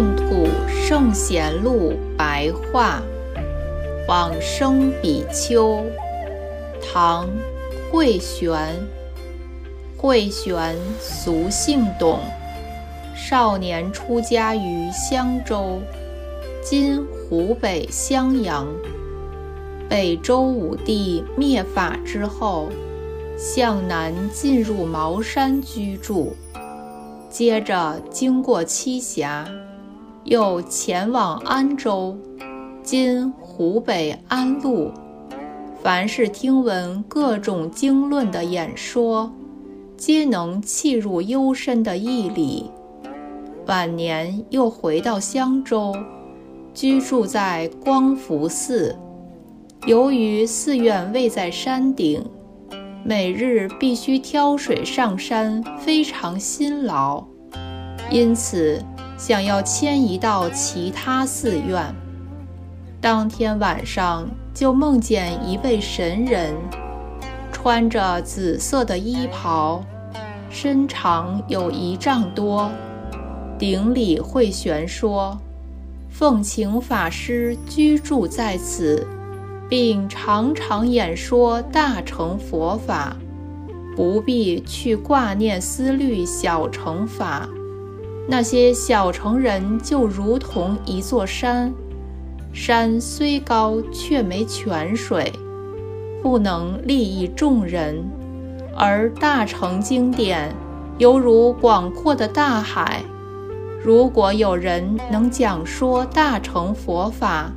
净土圣贤录白话，往生比丘，唐，慧玄。慧玄俗姓董，少年出家于襄州（今湖北襄阳）。北周武帝灭法之后，向南进入茅山居住，接着经过栖霞。又前往安州（今湖北安陆），凡是听闻各种经论的演说，皆能契入幽深的义理。晚年又回到襄州，居住在光福寺。由于寺院位在山顶，每日必须挑水上山，非常辛劳，因此。想要迁移到其他寺院，当天晚上就梦见一位神人，穿着紫色的衣袍，身长有一丈多，顶礼慧玄说：“奉请法师居住在此，并常常演说大乘佛法，不必去挂念思虑小乘法。”那些小城人就如同一座山，山虽高却没泉水，不能利益众人；而大乘经典犹如广阔的大海，如果有人能讲说大乘佛法，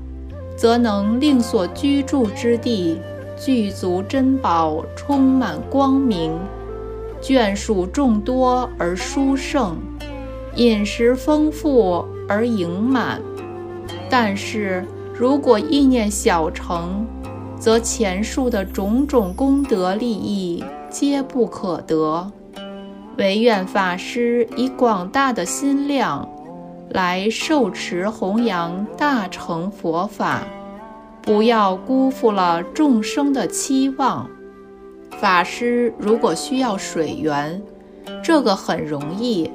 则能令所居住之地具足珍宝，充满光明，眷属众多而殊胜。饮食丰富而盈满，但是如果意念小成，则前述的种种功德利益皆不可得。唯愿法师以广大的心量来受持弘扬大乘佛法，不要辜负了众生的期望。法师如果需要水源，这个很容易。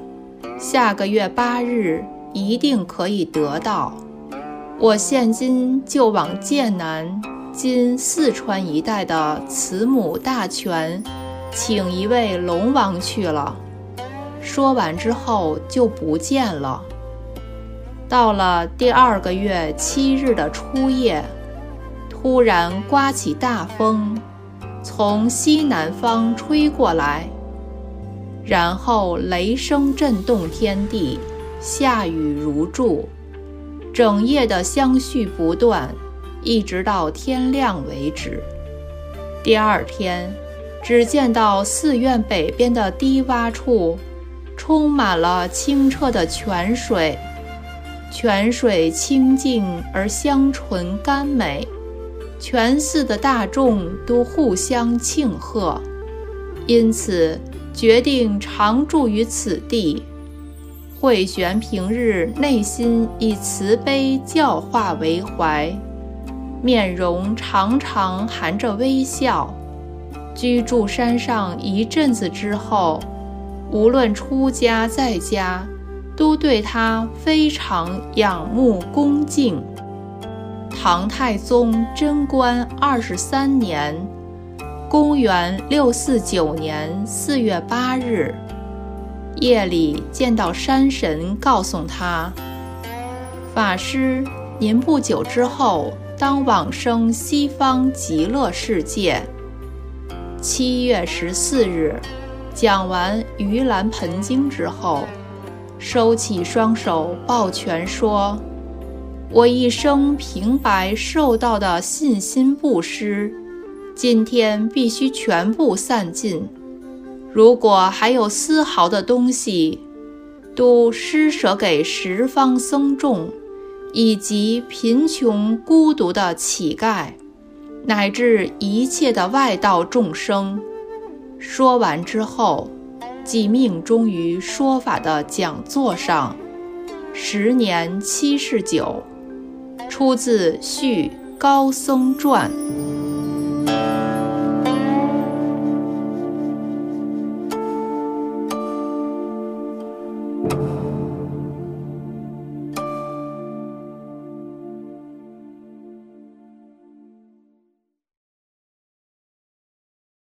下个月八日一定可以得到。我现今就往剑南（今四川一带）的慈母大泉，请一位龙王去了。说完之后就不见了。到了第二个月七日的初夜，突然刮起大风，从西南方吹过来。然后雷声震动天地，下雨如注，整夜的相续不断，一直到天亮为止。第二天，只见到寺院北边的低洼处，充满了清澈的泉水，泉水清净而香醇甘美，全寺的大众都互相庆贺，因此。决定常住于此地。慧玄平日内心以慈悲教化为怀，面容常常含着微笑。居住山上一阵子之后，无论出家在家，都对他非常仰慕恭敬。唐太宗贞观二十三年。公元六四九年四月八日，夜里见到山神，告诉他：“法师，您不久之后当往生西方极乐世界。”七月十四日，讲完《盂兰盆经》之后，收起双手抱拳说：“我一生平白受到的信心布施。”今天必须全部散尽。如果还有丝毫的东西，都施舍给十方僧众，以及贫穷孤独的乞丐，乃至一切的外道众生。说完之后，即命终于说法的讲座上。时年七十九。出自《续高僧传》。